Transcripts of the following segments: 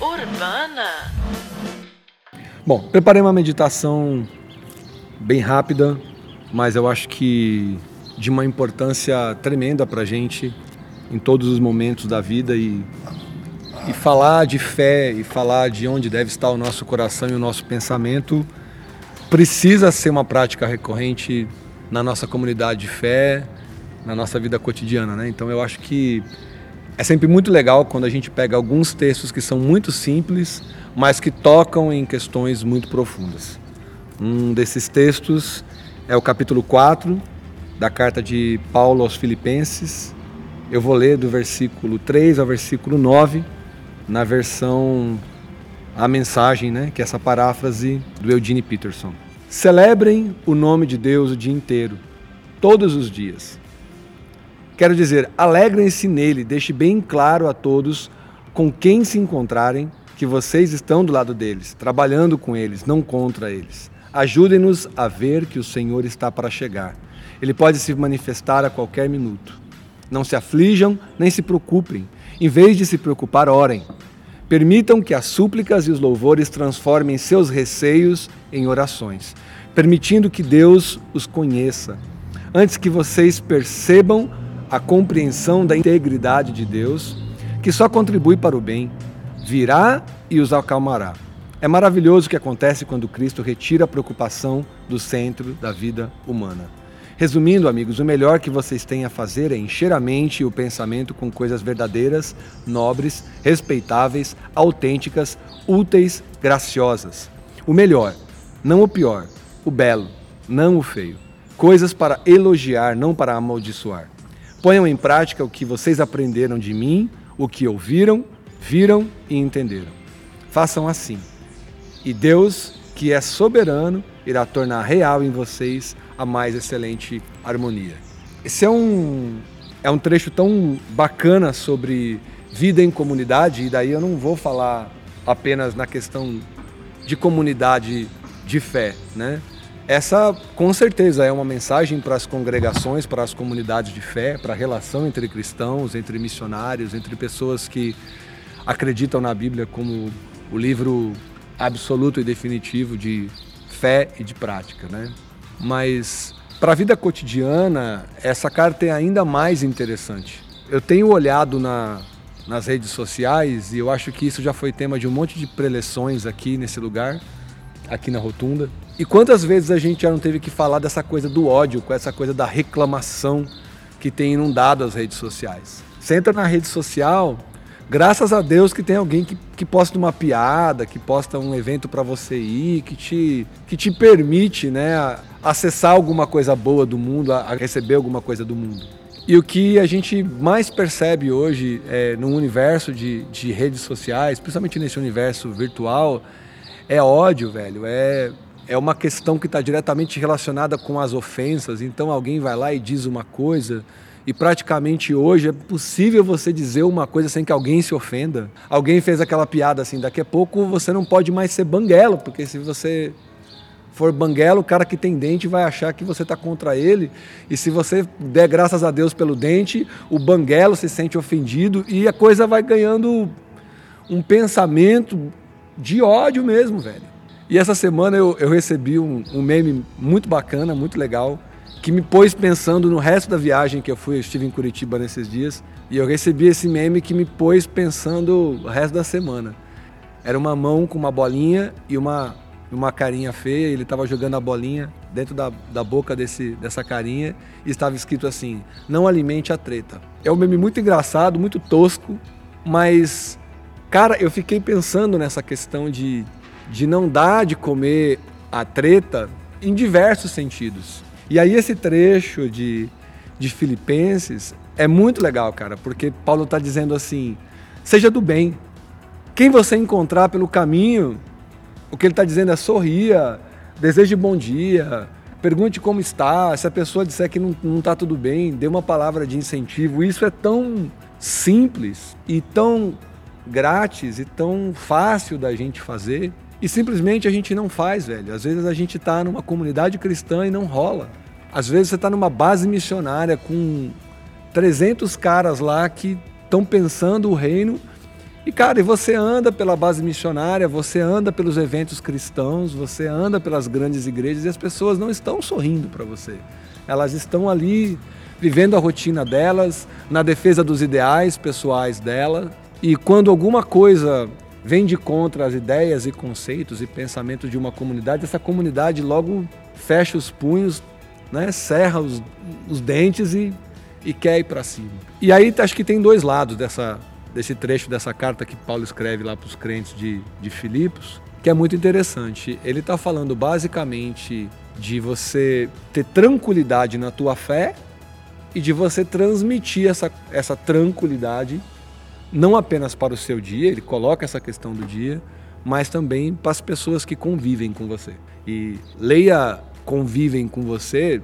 Urbana. Bom, preparei uma meditação bem rápida, mas eu acho que de uma importância tremenda para gente em todos os momentos da vida e, e falar de fé e falar de onde deve estar o nosso coração e o nosso pensamento precisa ser uma prática recorrente na nossa comunidade de fé, na nossa vida cotidiana, né? Então eu acho que é sempre muito legal quando a gente pega alguns textos que são muito simples, mas que tocam em questões muito profundas. Um desses textos é o capítulo 4 da carta de Paulo aos Filipenses. Eu vou ler do versículo 3 ao versículo 9, na versão a mensagem, né, que é essa paráfrase do Eugene Peterson. Celebrem o nome de Deus o dia inteiro, todos os dias. Quero dizer, alegrem-se nele, deixe bem claro a todos com quem se encontrarem que vocês estão do lado deles, trabalhando com eles, não contra eles. Ajudem-nos a ver que o Senhor está para chegar. Ele pode se manifestar a qualquer minuto. Não se aflijam nem se preocupem. Em vez de se preocupar, orem. Permitam que as súplicas e os louvores transformem seus receios em orações, permitindo que Deus os conheça. Antes que vocês percebam a compreensão da integridade de Deus, que só contribui para o bem, virá e os acalmará. É maravilhoso o que acontece quando Cristo retira a preocupação do centro da vida humana. Resumindo, amigos, o melhor que vocês têm a fazer é encher a mente e o pensamento com coisas verdadeiras, nobres, respeitáveis, autênticas, úteis, graciosas. O melhor, não o pior, o belo, não o feio. Coisas para elogiar, não para amaldiçoar. Ponham em prática o que vocês aprenderam de mim, o que ouviram, viram e entenderam. Façam assim. E Deus, que é soberano, irá tornar real em vocês a mais excelente harmonia. Esse é um, é um trecho tão bacana sobre vida em comunidade, e daí eu não vou falar apenas na questão de comunidade de fé, né? Essa, com certeza, é uma mensagem para as congregações, para as comunidades de fé, para a relação entre cristãos, entre missionários, entre pessoas que acreditam na Bíblia como o livro absoluto e definitivo de fé e de prática, né? Mas para a vida cotidiana, essa carta é ainda mais interessante. Eu tenho olhado na, nas redes sociais e eu acho que isso já foi tema de um monte de preleções aqui nesse lugar, aqui na Rotunda. E quantas vezes a gente já não teve que falar dessa coisa do ódio, com essa coisa da reclamação que tem inundado as redes sociais. Você entra na rede social, graças a Deus que tem alguém que, que posta uma piada, que posta um evento para você ir, que te, que te permite né, acessar alguma coisa boa do mundo, a receber alguma coisa do mundo. E o que a gente mais percebe hoje é, no universo de, de redes sociais, principalmente nesse universo virtual, é ódio, velho. É, é uma questão que está diretamente relacionada com as ofensas. Então alguém vai lá e diz uma coisa e praticamente hoje é possível você dizer uma coisa sem que alguém se ofenda. Alguém fez aquela piada assim, daqui a pouco você não pode mais ser banguelo, porque se você for banguelo, o cara que tem dente vai achar que você está contra ele. E se você der graças a Deus pelo dente, o banguelo se sente ofendido e a coisa vai ganhando um pensamento de ódio mesmo, velho. E essa semana eu, eu recebi um, um meme muito bacana, muito legal, que me pôs pensando no resto da viagem que eu fui. Eu estive em Curitiba nesses dias e eu recebi esse meme que me pôs pensando o resto da semana. Era uma mão com uma bolinha e uma uma carinha feia, ele estava jogando a bolinha dentro da, da boca desse, dessa carinha e estava escrito assim: Não alimente a treta. É um meme muito engraçado, muito tosco, mas, cara, eu fiquei pensando nessa questão de, de não dar de comer a treta em diversos sentidos. E aí, esse trecho de, de Filipenses é muito legal, cara, porque Paulo está dizendo assim: seja do bem. Quem você encontrar pelo caminho, o que ele está dizendo é sorria, deseje bom dia, pergunte como está. Se a pessoa disser que não está tudo bem, dê uma palavra de incentivo. Isso é tão simples e tão grátis e tão fácil da gente fazer. E simplesmente a gente não faz, velho. Às vezes a gente está numa comunidade cristã e não rola. Às vezes você está numa base missionária com 300 caras lá que estão pensando o reino. E, cara, e você anda pela base missionária, você anda pelos eventos cristãos, você anda pelas grandes igrejas e as pessoas não estão sorrindo para você. Elas estão ali vivendo a rotina delas, na defesa dos ideais pessoais dela. E quando alguma coisa vem de contra as ideias e conceitos e pensamentos de uma comunidade, essa comunidade logo fecha os punhos, né, serra os, os dentes e, e quer ir para cima. E aí acho que tem dois lados dessa, desse trecho dessa carta que Paulo escreve lá para os crentes de, de Filipos, que é muito interessante. Ele está falando basicamente de você ter tranquilidade na tua fé e de você transmitir essa, essa tranquilidade não apenas para o seu dia, ele coloca essa questão do dia, mas também para as pessoas que convivem com você. E leia convivem com você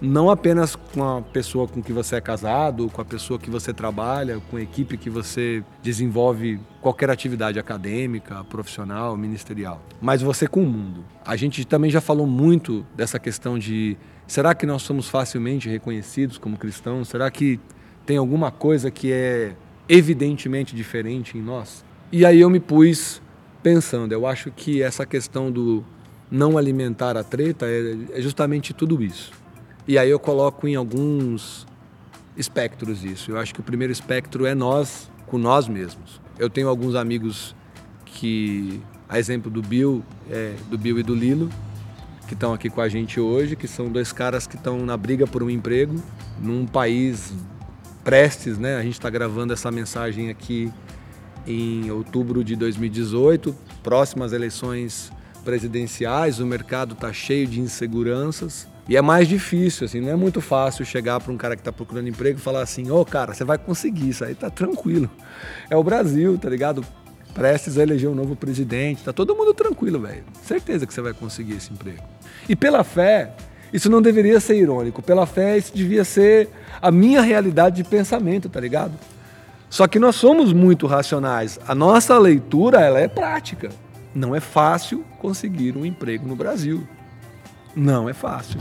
não apenas com a pessoa com que você é casado, com a pessoa que você trabalha, com a equipe que você desenvolve qualquer atividade acadêmica, profissional, ministerial, mas você com o mundo. A gente também já falou muito dessa questão de será que nós somos facilmente reconhecidos como cristãos? Será que tem alguma coisa que é evidentemente diferente em nós. E aí eu me pus pensando, eu acho que essa questão do não alimentar a treta é, é justamente tudo isso. E aí eu coloco em alguns espectros isso. Eu acho que o primeiro espectro é nós com nós mesmos. Eu tenho alguns amigos que, a exemplo do Bill, é, do Bill e do Lilo, que estão aqui com a gente hoje, que são dois caras que estão na briga por um emprego num país prestes, né? A gente está gravando essa mensagem aqui em outubro de 2018, próximas eleições presidenciais, o mercado está cheio de inseguranças e é mais difícil, assim, não é muito fácil chegar para um cara que está procurando emprego e falar assim, ô oh, cara, você vai conseguir, isso aí tá tranquilo. É o Brasil, tá ligado? Prestes a eleger um novo presidente, tá todo mundo tranquilo, velho. Certeza que você vai conseguir esse emprego. E pela fé, isso não deveria ser irônico. Pela fé, isso devia ser a minha realidade de pensamento, tá ligado? Só que nós somos muito racionais. A nossa leitura, ela é prática. Não é fácil conseguir um emprego no Brasil. Não é fácil.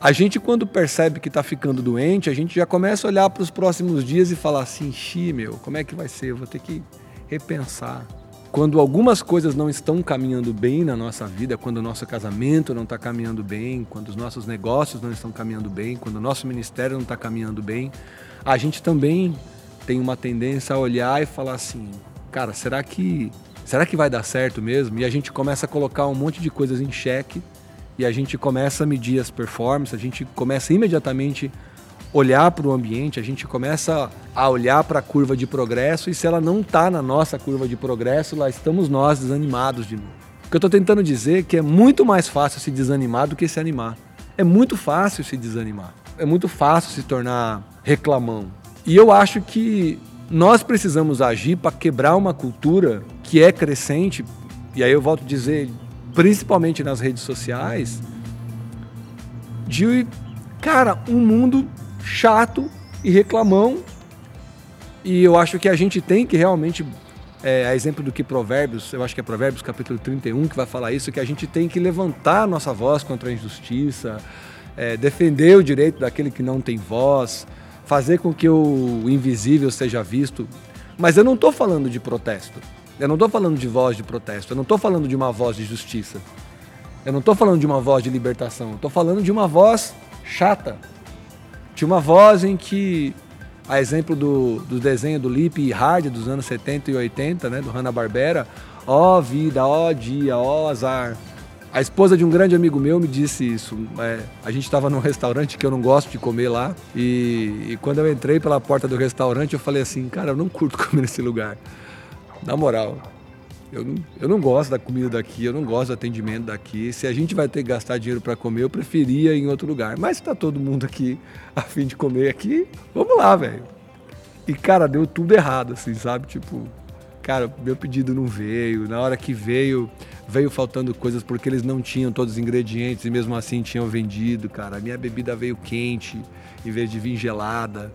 A gente, quando percebe que está ficando doente, a gente já começa a olhar para os próximos dias e falar assim: xi, meu, como é que vai ser? Eu vou ter que repensar quando algumas coisas não estão caminhando bem na nossa vida, quando o nosso casamento não está caminhando bem, quando os nossos negócios não estão caminhando bem, quando o nosso ministério não está caminhando bem, a gente também tem uma tendência a olhar e falar assim, cara, será que será que vai dar certo mesmo? E a gente começa a colocar um monte de coisas em xeque e a gente começa a medir as performances, a gente começa imediatamente olhar para o ambiente, a gente começa a olhar para a curva de progresso e se ela não está na nossa curva de progresso, lá estamos nós desanimados de novo. O que eu estou tentando dizer é que é muito mais fácil se desanimar do que se animar. É muito fácil se desanimar. É muito fácil se tornar reclamão. E eu acho que nós precisamos agir para quebrar uma cultura que é crescente, e aí eu volto a dizer, principalmente nas redes sociais, de, cara, um mundo chato e reclamão. E eu acho que a gente tem que realmente, é, a exemplo do que Provérbios, eu acho que é Provérbios capítulo 31 que vai falar isso, que a gente tem que levantar nossa voz contra a injustiça, é, defender o direito daquele que não tem voz, fazer com que o invisível seja visto. Mas eu não estou falando de protesto. Eu não estou falando de voz de protesto. Eu não estou falando de uma voz de justiça. Eu não estou falando de uma voz de libertação. Estou falando de uma voz chata, tinha uma voz em que, a exemplo do, do desenho do Lip e Hard dos anos 70 e 80, né, do Hanna-Barbera, ó oh, vida, ó oh, dia, ó oh, azar. A esposa de um grande amigo meu me disse isso. É, a gente estava num restaurante que eu não gosto de comer lá. E, e, quando eu entrei pela porta do restaurante, eu falei assim: Cara, eu não curto comer nesse lugar. Na moral, eu não, eu não gosto da comida daqui, eu não gosto do atendimento daqui. Se a gente vai ter que gastar dinheiro para comer, eu preferia ir em outro lugar. Mas se tá todo mundo aqui a fim de comer aqui, vamos lá, velho. E, cara, deu tudo errado, assim, sabe? Tipo, cara, meu pedido não veio. Na hora que veio, veio faltando coisas porque eles não tinham todos os ingredientes e mesmo assim tinham vendido, cara. A minha bebida veio quente em vez de vir gelada.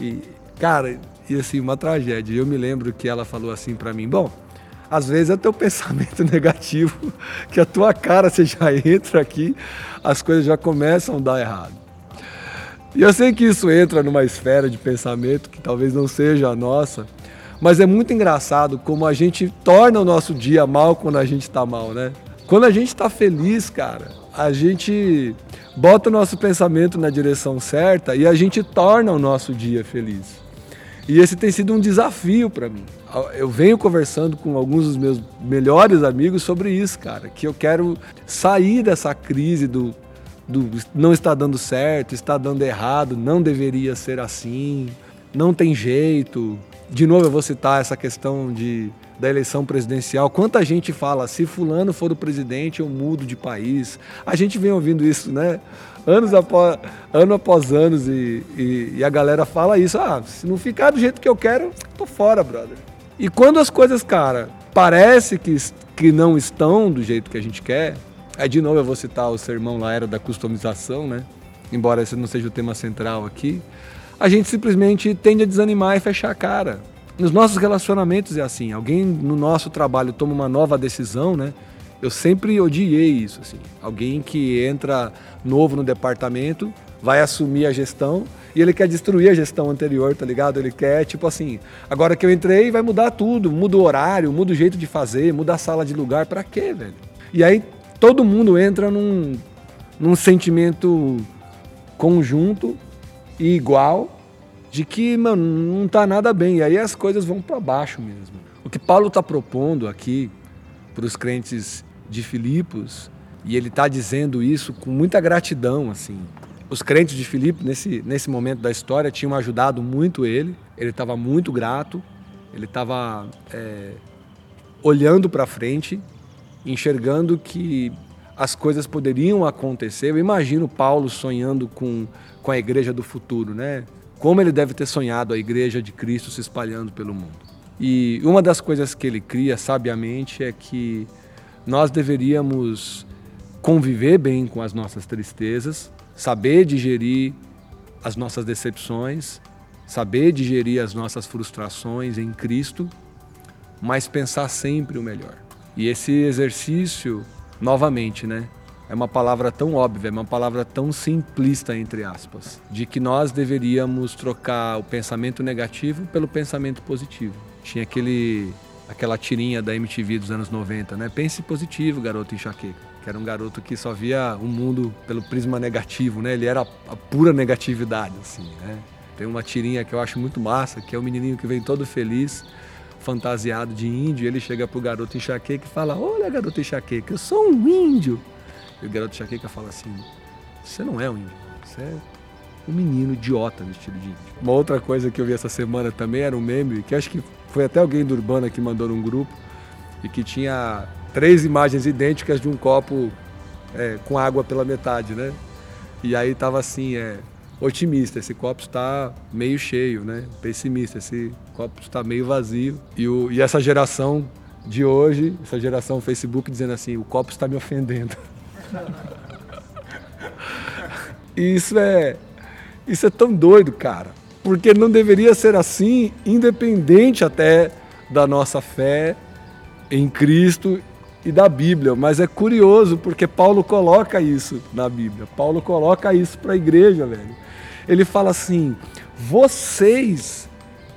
E, cara, e assim, uma tragédia. Eu me lembro que ela falou assim para mim: bom Às vezes é teu pensamento negativo, que a tua cara você já entra aqui, as coisas já começam a dar errado. E eu sei que isso entra numa esfera de pensamento que talvez não seja a nossa, mas é muito engraçado como a gente torna o nosso dia mal quando a gente está mal, né? Quando a gente está feliz, cara, a gente bota o nosso pensamento na direção certa e a gente torna o nosso dia feliz. E esse tem sido um desafio para mim. Eu venho conversando com alguns dos meus melhores amigos sobre isso, cara, que eu quero sair dessa crise do, do não está dando certo, está dando errado, não deveria ser assim, não tem jeito. De novo eu vou citar essa questão de da eleição presidencial. Quanta gente fala, se fulano for o presidente, eu mudo de país. A gente vem ouvindo isso, né? Anos após, ano após anos e, e, e a galera fala isso. Ah, se não ficar do jeito que eu quero, tô fora, brother. E quando as coisas, cara, parece que, que não estão do jeito que a gente quer, aí de novo eu vou citar o sermão lá, era da customização, né? Embora esse não seja o tema central aqui, a gente simplesmente tende a desanimar e fechar a cara. Nos nossos relacionamentos é assim, alguém no nosso trabalho toma uma nova decisão, né? Eu sempre odiei isso, assim. Alguém que entra novo no departamento, vai assumir a gestão e ele quer destruir a gestão anterior, tá ligado? Ele quer, tipo assim, agora que eu entrei, vai mudar tudo, muda o horário, muda o jeito de fazer, muda a sala de lugar, para quê, velho? E aí todo mundo entra num, num sentimento conjunto e igual de que, mano, não tá nada bem. E aí as coisas vão para baixo mesmo. O que Paulo está propondo aqui para os crentes de Filipos, e ele está dizendo isso com muita gratidão, assim. Os crentes de Filipos, nesse, nesse momento da história, tinham ajudado muito ele, ele estava muito grato, ele estava é, olhando para frente, enxergando que as coisas poderiam acontecer. Eu imagino Paulo sonhando com, com a igreja do futuro, né? como ele deve ter sonhado a igreja de Cristo se espalhando pelo mundo. E uma das coisas que ele cria sabiamente é que nós deveríamos conviver bem com as nossas tristezas, saber digerir as nossas decepções, saber digerir as nossas frustrações em Cristo, mas pensar sempre o melhor. E esse exercício, novamente, né? é uma palavra tão óbvia, é uma palavra tão simplista, entre aspas, de que nós deveríamos trocar o pensamento negativo pelo pensamento positivo. Tinha aquele, aquela tirinha da MTV dos anos 90, né? Pense positivo, garoto enxaqueca. Que era um garoto que só via o mundo pelo prisma negativo, né? Ele era a pura negatividade, assim, né? Tem uma tirinha que eu acho muito massa, que é o menininho que vem todo feliz, fantasiado de índio, ele chega pro garoto enxaqueca e fala: Olha, garoto enxaqueca, eu sou um índio. E o garoto Chaqueca fala assim: Você não é um índio, você é um menino idiota vestido de índio. Uma outra coisa que eu vi essa semana também era um meme, que acho que foi até alguém do Urbana que mandou num grupo, e que tinha três imagens idênticas de um copo é, com água pela metade, né? E aí tava assim, é, otimista, esse copo está meio cheio, né? Pessimista, esse copo está meio vazio. E, o, e essa geração de hoje, essa geração Facebook dizendo assim, o copo está me ofendendo. Isso é, isso é tão doido, cara. Porque não deveria ser assim, independente até da nossa fé em Cristo e da Bíblia. Mas é curioso porque Paulo coloca isso na Bíblia. Paulo coloca isso para a igreja, velho. Ele fala assim: vocês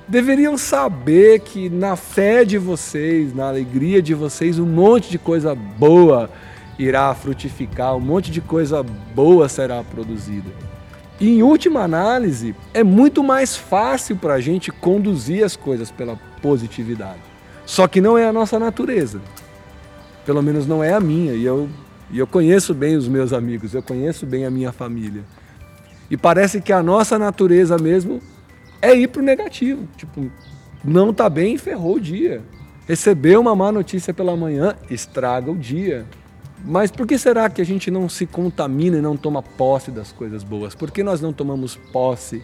deveriam saber que na fé de vocês, na alegria de vocês, um monte de coisa boa irá frutificar, um monte de coisa boa será produzida. E em última análise, é muito mais fácil para a gente conduzir as coisas pela positividade. Só que não é a nossa natureza. Pelo menos não é a minha. E eu, e eu conheço bem os meus amigos, eu conheço bem a minha família. E parece que a nossa natureza mesmo é ir para o negativo. Tipo, não está bem, ferrou o dia. Receber uma má notícia pela manhã estraga o dia. Mas por que será que a gente não se contamina e não toma posse das coisas boas? Por que nós não tomamos posse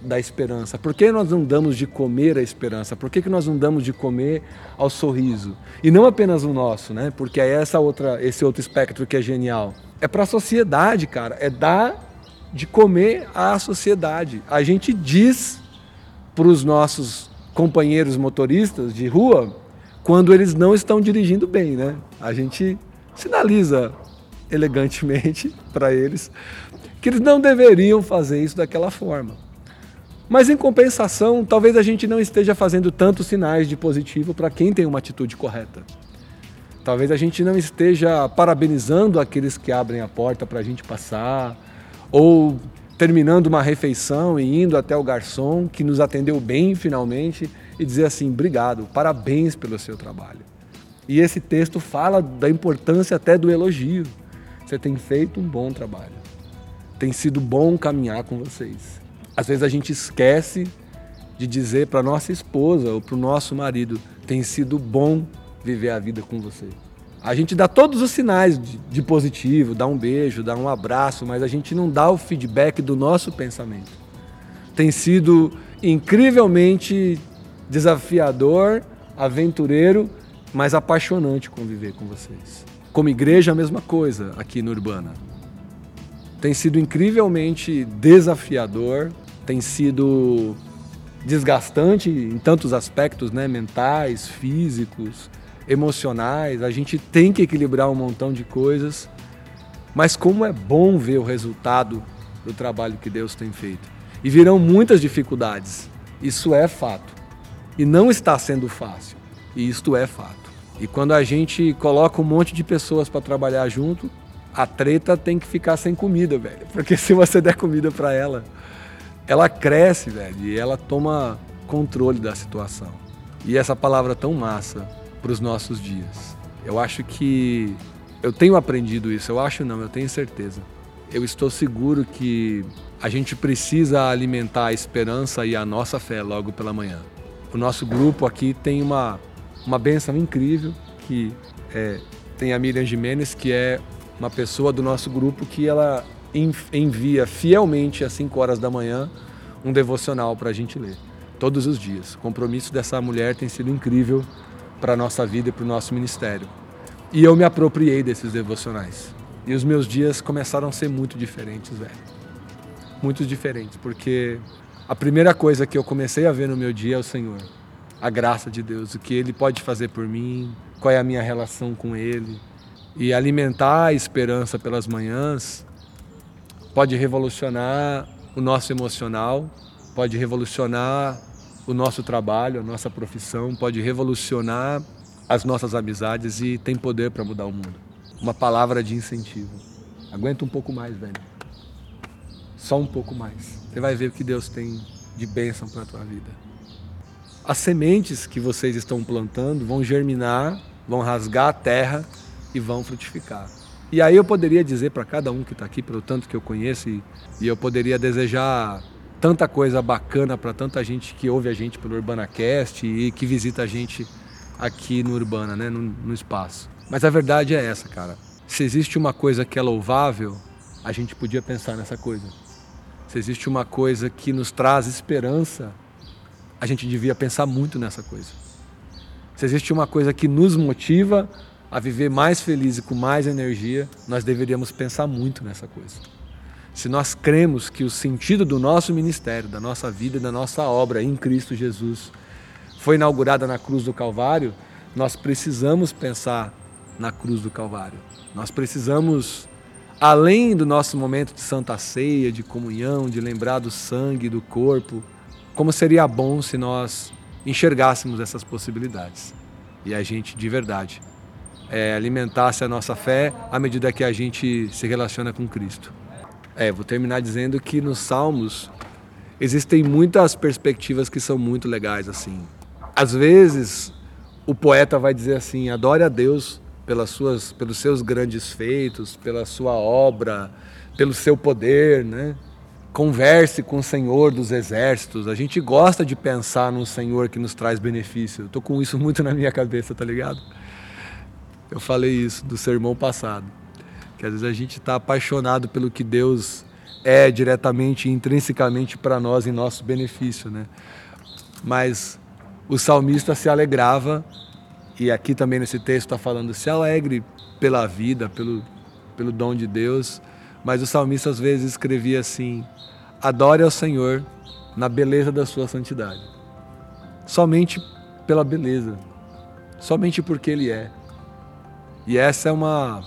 da esperança? Por que nós não damos de comer a esperança? Por que, que nós não damos de comer ao sorriso? E não apenas o nosso, né? Porque é essa outra, esse outro espectro que é genial. É para a sociedade, cara. É dar de comer à sociedade. A gente diz para os nossos companheiros motoristas de rua quando eles não estão dirigindo bem, né? A gente sinaliza elegantemente para eles que eles não deveriam fazer isso daquela forma. Mas em compensação, talvez a gente não esteja fazendo tantos sinais de positivo para quem tem uma atitude correta. Talvez a gente não esteja parabenizando aqueles que abrem a porta para a gente passar, ou terminando uma refeição e indo até o garçom que nos atendeu bem finalmente e dizer assim: obrigado, parabéns pelo seu trabalho. E esse texto fala da importância até do elogio. Você tem feito um bom trabalho. Tem sido bom caminhar com vocês. Às vezes a gente esquece de dizer para nossa esposa ou para o nosso marido: tem sido bom viver a vida com você. A gente dá todos os sinais de, de, positivo, dá um beijo, dá um abraço, mas a gente não dá o feedback do nosso pensamento. Tem sido incrivelmente desafiador, aventureiro, mas apaixonante conviver com vocês. Como igreja, a mesma coisa aqui no Urbana. Tem sido incrivelmente desafiador, tem sido desgastante em tantos aspectos, né, mentais, físicos, emocionais, a gente tem que equilibrar um montão de coisas, mas como é bom ver o resultado do trabalho que Deus tem feito. E virão muitas dificuldades, isso é fato. E não está sendo fácil, e isto é fato. E quando a gente coloca um monte de pessoas para trabalhar junto, a treta tem que ficar sem comida, velho. Porque se você der comida para ela, ela cresce, velho, e ela toma controle da situação. E essa palavra tão massa, para os nossos dias. Eu acho que eu tenho aprendido isso, eu acho não, eu tenho certeza. Eu estou seguro que a gente precisa alimentar a esperança e a nossa fé logo pela manhã. O nosso grupo aqui tem uma, uma benção incrível, que é, tem a Miriam Jimenez, que é uma pessoa do nosso grupo que ela envia fielmente às 5 horas da manhã um devocional para a gente ler, todos os dias. O compromisso dessa mulher tem sido incrível para a nossa vida e para o nosso ministério. E eu me apropriei desses devocionais. E os meus dias começaram a ser muito diferentes, velho. Muito diferentes, porque a primeira coisa que eu comecei a ver no meu dia é o Senhor. A graça de Deus, o que Ele pode fazer por mim, qual é a minha relação com Ele. E alimentar a esperança pelas manhãs pode revolucionar o nosso emocional, pode revolucionar o nosso trabalho, a nossa profissão, pode revolucionar as nossas amizades e tem poder para mudar o mundo. Uma palavra de incentivo. Aguenta um pouco mais, velho. Só um pouco mais. Você vai ver o que Deus tem de bênção para a tua vida. As sementes que vocês estão plantando vão germinar, vão rasgar a terra e vão frutificar. E aí eu poderia dizer para cada um que está aqui, pelo tanto que eu conheço, e, e eu poderia desejar tanta coisa bacana para tanta gente que ouve a gente pelo UrbanaCast e que visita a gente aqui no Urbana, né, no, no espaço. Mas a verdade é essa, cara. Se existe uma coisa que é louvável, a gente podia pensar nessa coisa. Se existe uma coisa que nos traz esperança, a gente devia pensar muito nessa coisa. Se existe uma coisa que nos motiva a viver mais feliz e com mais energia, nós deveríamos pensar muito nessa coisa se nós cremos que o sentido do nosso ministério, da nossa vida da nossa obra em Cristo Jesus foi inaugurada na cruz do Calvário, nós precisamos pensar na cruz do Calvário. Nós precisamos, além do nosso momento de santa ceia, de comunhão, de lembrar do sangue, do corpo, como seria bom se nós enxergássemos essas possibilidades e a gente, de verdade, é, alimentasse a nossa fé à medida que a gente se relaciona com Cristo. É, vou terminar dizendo que nos Salmos existem muitas perspectivas que são muito legais assim. Às vezes o poeta vai dizer assim: adore a Deus pelas suas, pelos seus grandes feitos, pela sua obra, pelo seu poder, né? Converse com o Senhor dos exércitos. A gente gosta de pensar num Senhor que nos traz benefício. Eu tô com isso muito na minha cabeça, tá ligado? Eu falei isso do sermão passado que às vezes a gente está apaixonado pelo que Deus é diretamente, intrinsecamente para nós em nosso benefício, né? Mas o salmista se alegrava e aqui também nesse texto está falando se alegre pela vida, pelo pelo dom de Deus, mas o salmista às vezes escrevia assim: adore ao Senhor na beleza da sua santidade. Somente pela beleza, somente porque Ele é. E essa é uma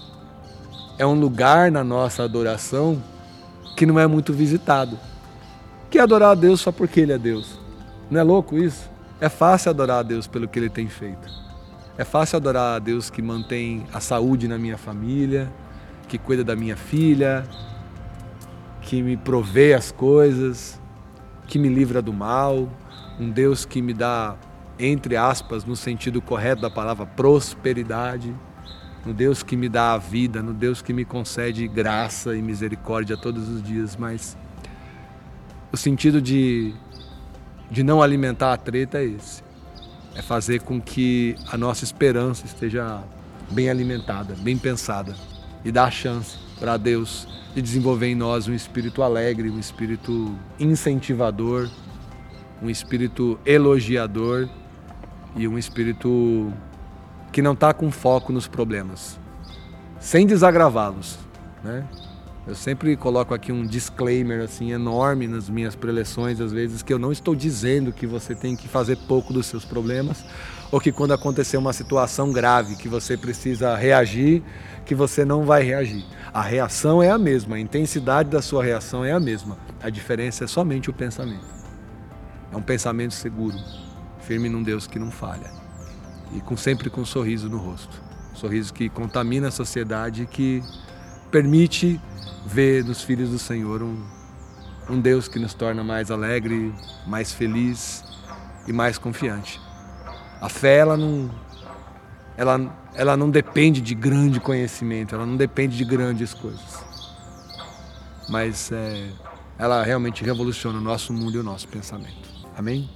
é um lugar na nossa adoração que não é muito visitado. Que é adorar a Deus só porque Ele é Deus. Não é louco isso? É fácil adorar a Deus pelo que Ele tem feito. É fácil adorar a Deus que mantém a saúde na minha família, que cuida da minha filha, que me provê as coisas, que me livra do mal, um Deus que me dá, entre aspas, no sentido correto da palavra, prosperidade, no Deus que me dá a vida, no Deus que me concede graça e misericórdia todos os dias, mas o sentido de, de não alimentar a treta é esse. É fazer com que a nossa esperança esteja bem alimentada, bem pensada e dar a chance para Deus de desenvolver em nós um espírito alegre, um espírito incentivador, um espírito elogiador e um espírito que não está com foco nos problemas, sem desagravá-los, né? Eu sempre coloco aqui um disclaimer assim enorme nas minhas preleções, às vezes, que eu não estou dizendo que você tem que fazer pouco dos seus problemas, ou que quando acontecer uma situação grave que você precisa reagir, que você não vai reagir. A reação é a mesma, a intensidade da sua reação é a mesma. A diferença é somente o pensamento. É um pensamento seguro, firme num Deus que não falha. E com sempre com um sorriso no rosto. Um sorriso que contamina a sociedade e que permite ver nos filhos do Senhor um, um Deus que nos torna mais alegre, mais feliz e mais confiante. A fé, ela não, ela, ela não depende de grande conhecimento, ela não depende de grandes coisas. Mas é, ela realmente revoluciona o nosso mundo e o nosso pensamento. Amém?